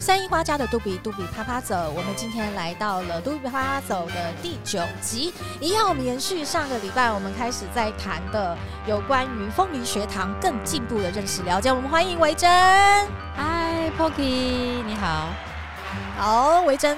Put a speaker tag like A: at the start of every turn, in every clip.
A: 三一花家的杜比杜比啪啪走，我们今天来到了杜比啪啪走的第九集，一样我们延续上个礼拜我们开始在谈的有关于凤梨学堂更进步的认识了解，我们欢迎维珍。
B: 嗨，Poki，你好，
A: 好，维珍。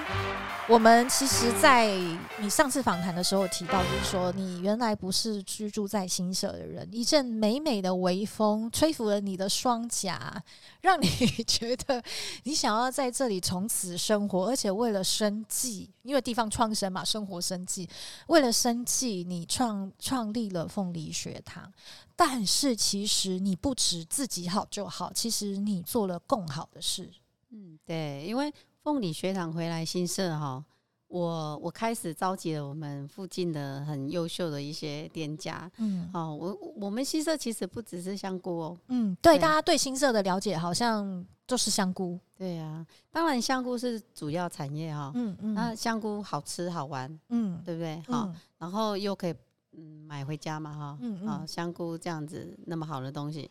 A: 我们其实，在你上次访谈的时候提到，就是说你原来不是居住在新社的人，一阵美美的微风吹拂了你的双颊，让你觉得你想要在这里从此生活，而且为了生计，因为地方创生嘛，生活生计，为了生计，你创创立了凤梨学堂。但是其实你不止自己好就好，其实你做了更好的事。
B: 嗯，对，因为。凤梨学堂回来新社哈，我我开始召集了我们附近的很优秀的一些店家，嗯，哦，我我们新社其实不只是香菇哦，
A: 嗯，对，对大家对新社的了解好像就是香菇，
B: 对呀、啊，当然香菇是主要产业哈，嗯嗯，那香菇好吃好玩，嗯，对不对？好、嗯，然后又可以嗯买回家嘛哈，嗯嗯，香菇这样子那么好的东西。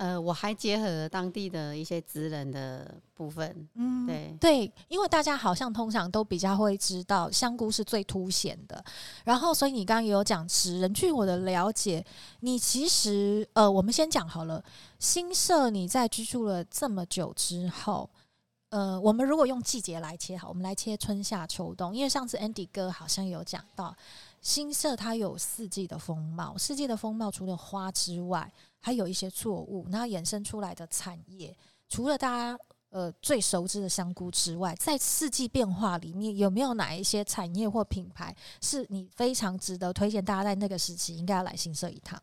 B: 呃，我还结合当地的一些职人的部分，嗯，对
A: 对，因为大家好像通常都比较会知道香菇是最凸显的，然后所以你刚刚也有讲职人，据我的了解，你其实呃，我们先讲好了，新社你在居住了这么久之后，呃，我们如果用季节来切好，我们来切春夏秋冬，因为上次 Andy 哥好像有讲到新社它有四季的风貌，四季的风貌除了花之外。还有一些作物，然后衍生出来的产业，除了大家呃最熟知的香菇之外，在四季变化里面，有没有哪一些产业或品牌是你非常值得推荐大家在那个时期应该要来新社一趟？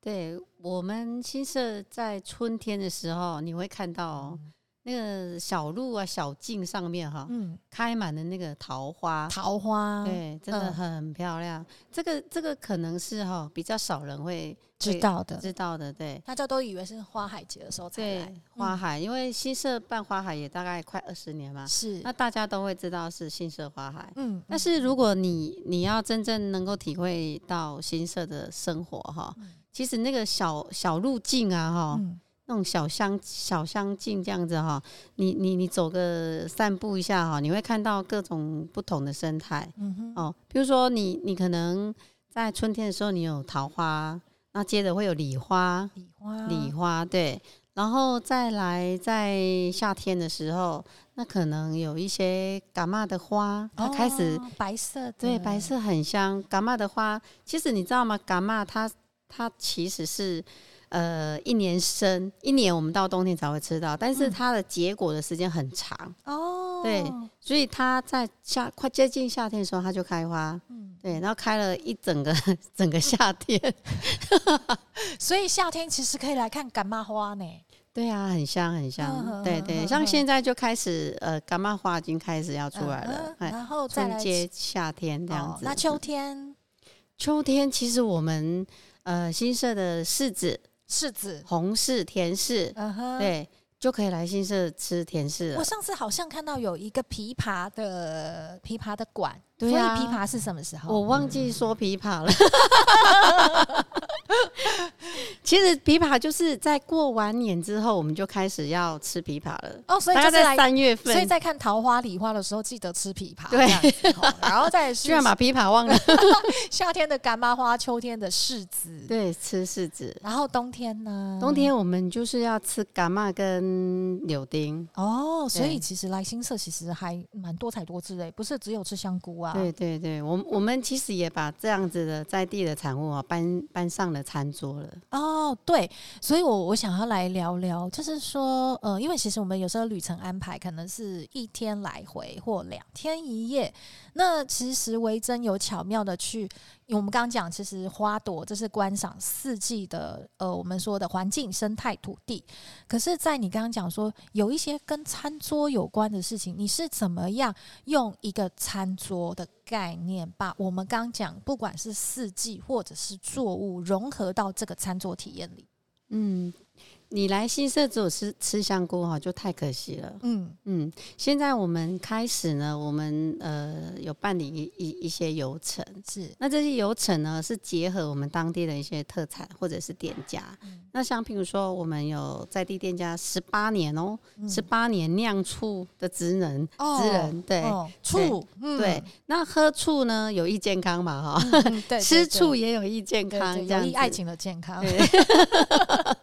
B: 对，我们新社在春天的时候，你会看到。嗯那个小路啊，小径上面哈，嗯，开满了那个桃花，
A: 桃花，
B: 对，真的很漂亮。嗯、这个这个可能是哈比较少人会
A: 知道的，
B: 知道的，对。
A: 大家都以为是花海节的时候才来。
B: 对，花海，嗯、因为新社办花海也大概快二十年嘛，
A: 是。
B: 那大家都会知道是新社花海，嗯。但是如果你你要真正能够体会到新社的生活哈，嗯、其实那个小小路径啊哈。嗯那种小乡小乡径这样子哈，你你你走个散步一下哈，你会看到各种不同的生态。嗯哼，哦，比如说你你可能在春天的时候你有桃花，那接着会有李花，李花，李花，对，然后再来在夏天的时候，那可能有一些柑仔的花，它开始、
A: 哦、白色，
B: 对，白色很香。柑仔的花，其实你知道吗？柑仔它它其实是。呃，一年生，一年我们到冬天才会吃到，但是它的结果的时间很长哦。对，所以它在夏快接近夏天的时候，它就开花。嗯，对，然后开了一整个 整个夏天，
A: 所以夏天其实可以来看干妈花呢。
B: 对啊，很香很香。对对，像现在就开始呃，干妈花已经开始要出来了，嗯、然后再接夏天这样子。哦、
A: 那秋天，
B: 秋天其实我们呃新社的柿子。
A: 柿子、
B: 红柿、甜柿，uh huh. 对，就可以来新社吃甜柿了。
A: 我上次好像看到有一个枇杷的枇杷的馆。对啊，枇杷是什么时候？
B: 我忘记说枇杷了。其实枇杷就是在过完年之后，我们就开始要吃枇杷了。哦，
A: 所以就是在
B: 三月份。
A: 所以在看桃花、梨花的时候，记得吃枇杷。
B: 对，
A: 然后再居
B: 然把枇杷忘了。
A: 夏天的干妈花，秋天的柿子。
B: 对，吃柿子。
A: 然后冬天呢？
B: 冬天我们就是要吃干妈跟柳丁。
A: 哦，所以其实来新社其实还蛮多彩多姿的，不是只有吃香菇啊。
B: 对对对，我我们其实也把这样子的在地的产物啊搬搬上了餐桌了。
A: 哦，哦对，所以我我想要来聊聊，就是说，呃，因为其实我们有时候旅程安排可能是一天来回或两天一夜，那其实维珍有巧妙的去。我们刚刚讲，其实花朵这是观赏四季的，呃，我们说的环境、生态、土地。可是，在你刚刚讲说有一些跟餐桌有关的事情，你是怎么样用一个餐桌的概念，把我们刚讲不管是四季或者是作物融合到这个餐桌体验里？
B: 嗯，你来新社只有吃吃香菇哈，就太可惜了。嗯。嗯，现在我们开始呢，我们呃有办理一一一些游程，是。那这些游程呢是结合我们当地的一些特产或者是店家。嗯、那像譬如说，我们有在地店家十八年哦，十八、嗯、年酿醋的职能，职、哦、人对、哦、醋，嗯、对，那喝醋呢有益健康嘛哈，吃醋也有益健康，
A: 有益爱情的健康，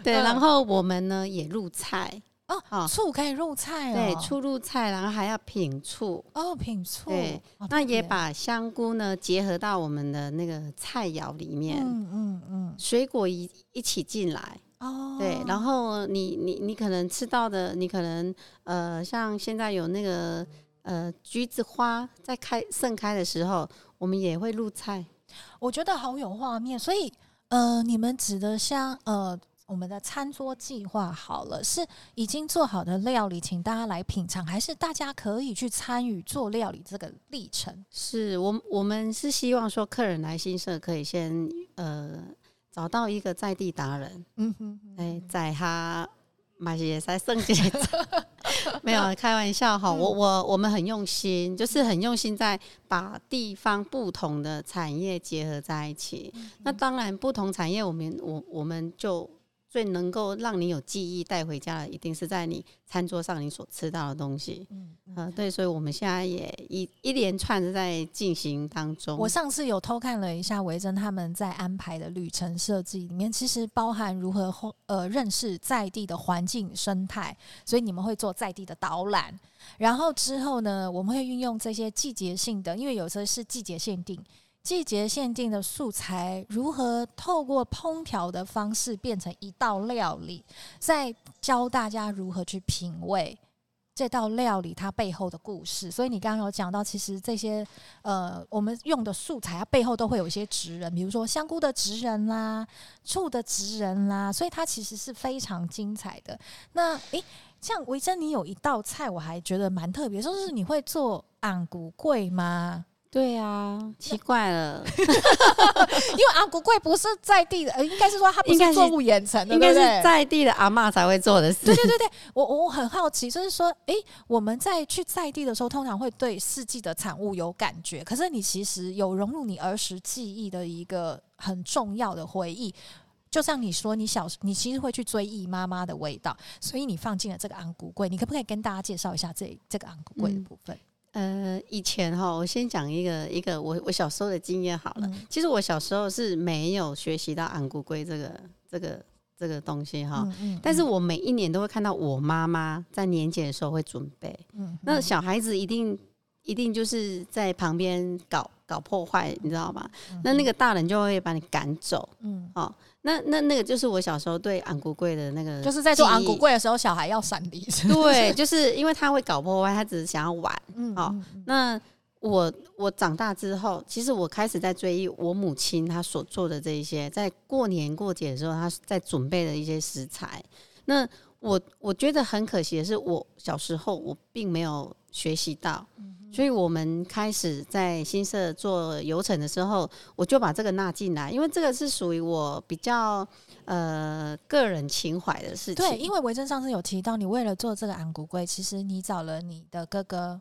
B: 对。然后我们呢也入菜。
A: 哦，哦醋可以入菜哦，
B: 对，醋入菜，然后还要品醋。
A: 哦，品醋，
B: 对，哦、那也把香菇呢结合到我们的那个菜肴里面，嗯嗯嗯，嗯水果一一起进来。哦，对，然后你你你可能吃到的，你可能呃，像现在有那个呃橘子花在开盛开的时候，我们也会入菜，
A: 我觉得好有画面，所以呃，你们指的像呃。我们的餐桌计划好了，是已经做好的料理，请大家来品尝，还是大家可以去参与做料理这个历程？
B: 是我我们是希望说，客人来新社可以先呃找到一个在地达人，嗯哼，哎，在他买些在圣洁，没有开玩笑哈，我我我们很用心，就是很用心在把地方不同的产业结合在一起。嗯、那当然，不同产业我们我我们就。最能够让你有记忆带回家的，一定是在你餐桌上你所吃到的东西。嗯，对，所以我们现在也一一连串的在进行当中。
A: 我上次有偷看了一下维珍他们在安排的旅程设计里面，其实包含如何呃认识在地的环境生态，所以你们会做在地的导览，然后之后呢，我们会运用这些季节性的，因为有时候是季节限定。季节限定的素材如何透过烹调的方式变成一道料理？再教大家如何去品味这道料理它背后的故事。所以你刚刚有讲到，其实这些呃，我们用的素材它背后都会有一些职人，比如说香菇的职人啦、醋的职人啦，所以它其实是非常精彩的。那诶，像维珍，你有一道菜我还觉得蛮特别，就是你会做红龟粿吗？
B: 对啊，奇怪了，
A: 因为红龟粿不是在地的，呃，应该是说他不是作物养成的，应该是
B: 在地的阿嬷才会做的事。
A: 对对对对，我我很好奇，就是说，哎，我们在去在地的时候，通常会对四季的产物有感觉，可是你其实有融入你儿时记忆的一个很重要的回忆，就像你说，你小时你其实会去追忆妈妈的味道，所以你放进了这个红龟粿，你可不可以跟大家介绍一下这这个红龟粿的部分？嗯
B: 呃，以前哈，我先讲一个一个我我小时候的经验好了。嗯、其实我小时候是没有学习到红龟粿这个这个这个东西哈，嗯嗯、但是我每一年都会看到我妈妈在年节的时候会准备。嗯、那小孩子一定一定就是在旁边搞搞破坏，你知道吗？嗯、那那个大人就会把你赶走。嗯，哦。那那那个就是我小时候对昂古贵的那个，
A: 就是在做红龟粿的时候，小孩要闪离。
B: 对，就是因为他会搞破坏，他只是想要玩。嗯，哦。那我我长大之后，其实我开始在追忆我母亲她所做的这一些，在过年过节的时候，她在准备的一些食材。那我我觉得很可惜的是，我小时候我并没有学习到。所以我们开始在新社做游程的时候，我就把这个纳进来，因为这个是属于我比较呃个人情怀的事情。
A: 对，因为维珍上次有提到，你为了做这个红龟粿，其实你找了你的哥哥，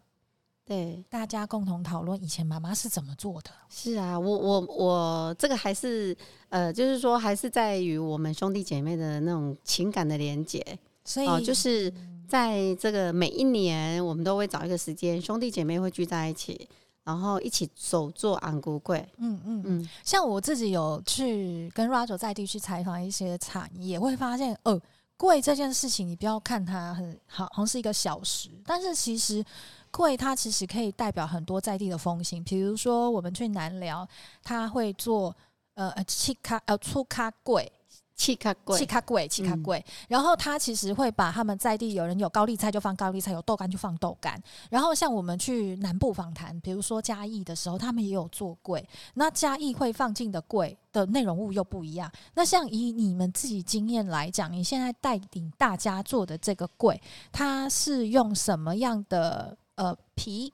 A: 对，大家共同讨论以前妈妈是怎么做的。
B: 是啊，我我我这个还是呃，就是说还是在于我们兄弟姐妹的那种情感的连结，所以、呃、就是。在这个每一年，我们都会找一个时间，兄弟姐妹会聚在一起，然后一起手做昂古柜。嗯嗯嗯，
A: 像我自己有去跟 Roger 在地去采访一些产业，会发现，呃，贵这件事情，你不要看它很好，好像是一个小时，但是其实贵它其实可以代表很多在地的风情。比如说，我们去南寮，他会做呃呃七卡呃粗卡粿。
B: 气卡贵，
A: 气卡贵，气卡贵。然后他其实会把他们在地有人有高丽菜就放高丽菜，有豆干就放豆干。然后像我们去南部访谈，比如说嘉义的时候，他们也有做柜。那嘉义会放进的柜的内容物又不一样。那像以你们自己经验来讲，你现在带领大家做的这个柜，它是用什么样的呃皮，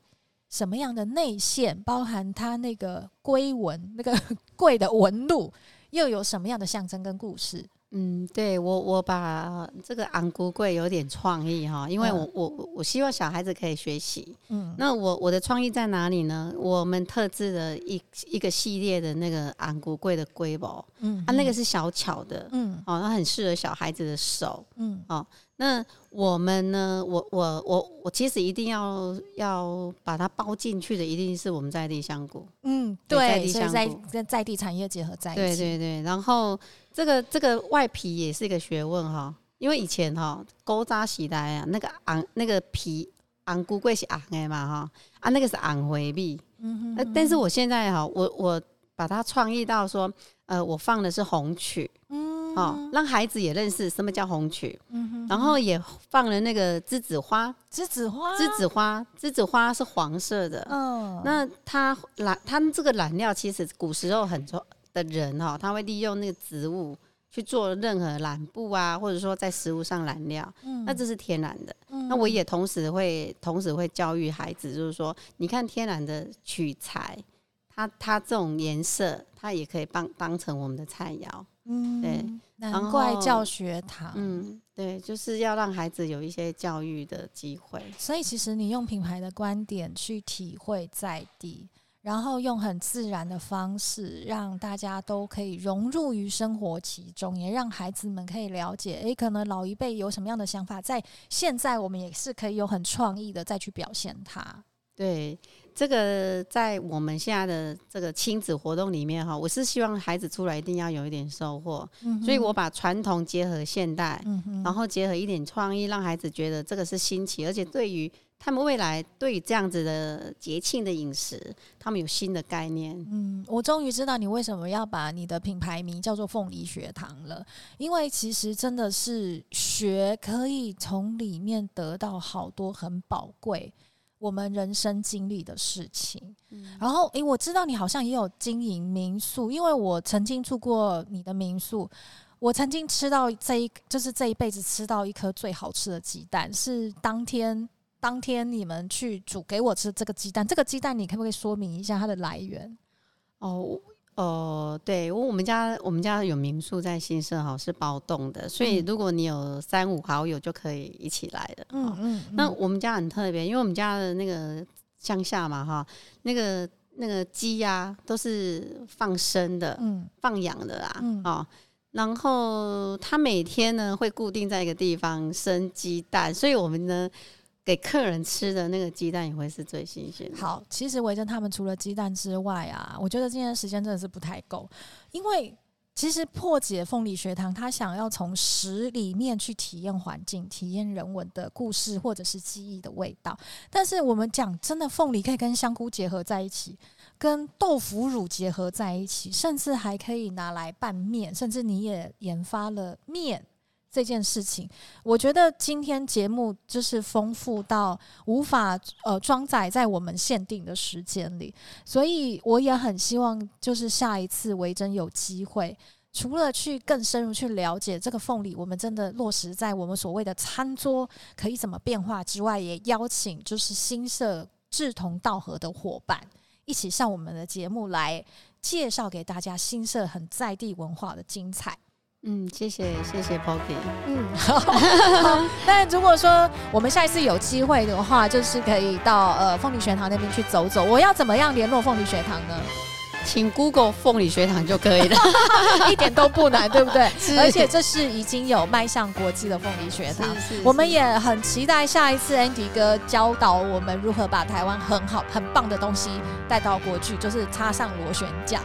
A: 什么样的内馅，包含它那个龟纹那个 柜的纹路？又有什么样的象征跟故事？
B: 嗯，对我我把这个昂古贵有点创意哈，因为我、嗯、我我希望小孩子可以学习。嗯，那我我的创意在哪里呢？我们特制的一一个系列的那个昂古贵的龟包，嗯，啊，那个是小巧的，嗯，哦，它很适合小孩子的手，嗯，哦。那我们呢？我我我我其实一定要要把它包进去的，一定是我们在地香菇。
A: 嗯，对，所以，在跟在地产业结合在一起。
B: 对对对，然后这个这个外皮也是一个学问哈，因为以前哈勾扎起来啊，那个昂那个皮昂菇贵是昂的嘛哈啊，那个是昂回味。嗯哼，嗯哼。但是我现在哈，我我把它创意到说，呃，我放的是红曲。嗯。哦，让孩子也认识什么叫红曲，嗯哼，然后也放了那个栀子花，
A: 栀子花，
B: 栀子花，栀子花是黄色的，嗯，那它染，它这个染料其实古时候很多的人哈，他会利用那个植物去做任何染布啊，或者说在食物上染料，嗯，那这是天然的，嗯，那我也同时会同时会教育孩子，就是说，你看天然的取材，它它这种颜色，它也可以帮当成我们的菜肴，嗯，对。
A: 难怪教学堂，
B: 嗯，对，就是要让孩子有一些教育的机会。
A: 所以，其实你用品牌的观点去体会在地，然后用很自然的方式，让大家都可以融入于生活其中，也让孩子们可以了解，诶，可能老一辈有什么样的想法，在现在我们也是可以有很创意的再去表现它。
B: 对。这个在我们现在的这个亲子活动里面哈，我是希望孩子出来一定要有一点收获，嗯、所以我把传统结合现代，嗯、然后结合一点创意，让孩子觉得这个是新奇，而且对于他们未来对于这样子的节庆的饮食，他们有新的概念。
A: 嗯，我终于知道你为什么要把你的品牌名叫做凤梨学堂了，因为其实真的是学可以从里面得到好多很宝贵。我们人生经历的事情，嗯、然后诶，我知道你好像也有经营民宿，因为我曾经住过你的民宿，我曾经吃到这一就是这一辈子吃到一颗最好吃的鸡蛋，是当天当天你们去煮给我吃这个鸡蛋，这个鸡蛋你可不可以说明一下它的来源？
B: 哦。哦、呃，对，我我们家我们家有民宿在新社哈，是包栋的，所以如果你有三五好友就可以一起来的。嗯嗯，嗯。那我们家很特别，因为我们家的那个乡下嘛哈，那个那个鸡呀都是放生的，嗯，放养的啦，嗯，哦，然后它每天呢会固定在一个地方生鸡蛋，所以我们呢。给客人吃的那个鸡蛋也会是最新鲜。
A: 好，其实维珍他们除了鸡蛋之外啊，我觉得今天时间真的是不太够，因为其实破解凤梨学堂，他想要从食里面去体验环境、体验人文的故事或者是记忆的味道。但是我们讲真的，凤梨可以跟香菇结合在一起，跟豆腐乳结合在一起，甚至还可以拿来拌面，甚至你也研发了面。这件事情，我觉得今天节目就是丰富到无法呃装载在我们限定的时间里，所以我也很希望，就是下一次维珍有机会，除了去更深入去了解这个凤梨，我们真的落实在我们所谓的餐桌可以怎么变化之外，也邀请就是新社志同道合的伙伴一起上我们的节目来介绍给大家新社很在地文化的精彩。
B: 嗯，谢谢谢谢 Poki。
A: 嗯，好，好。那如果说我们下一次有机会的话，就是可以到呃凤梨学堂那边去走走。我要怎么样联络凤梨学堂呢？
B: 请 Google 凤梨学堂就可以了，
A: 一点都不难，对不对？是。而且这是已经有迈向国际的凤梨学堂，我们也很期待下一次 Andy 哥教导我们如何把台湾很好很棒的东西带到国去，就是插上螺旋桨。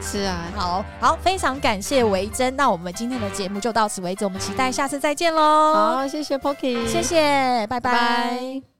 B: 是啊，
A: 好好，非常感谢维珍。那我们今天的节目就到此为止，我们期待下次再见喽。
B: 好，谢谢 Poki，
A: 谢谢，拜拜。拜拜。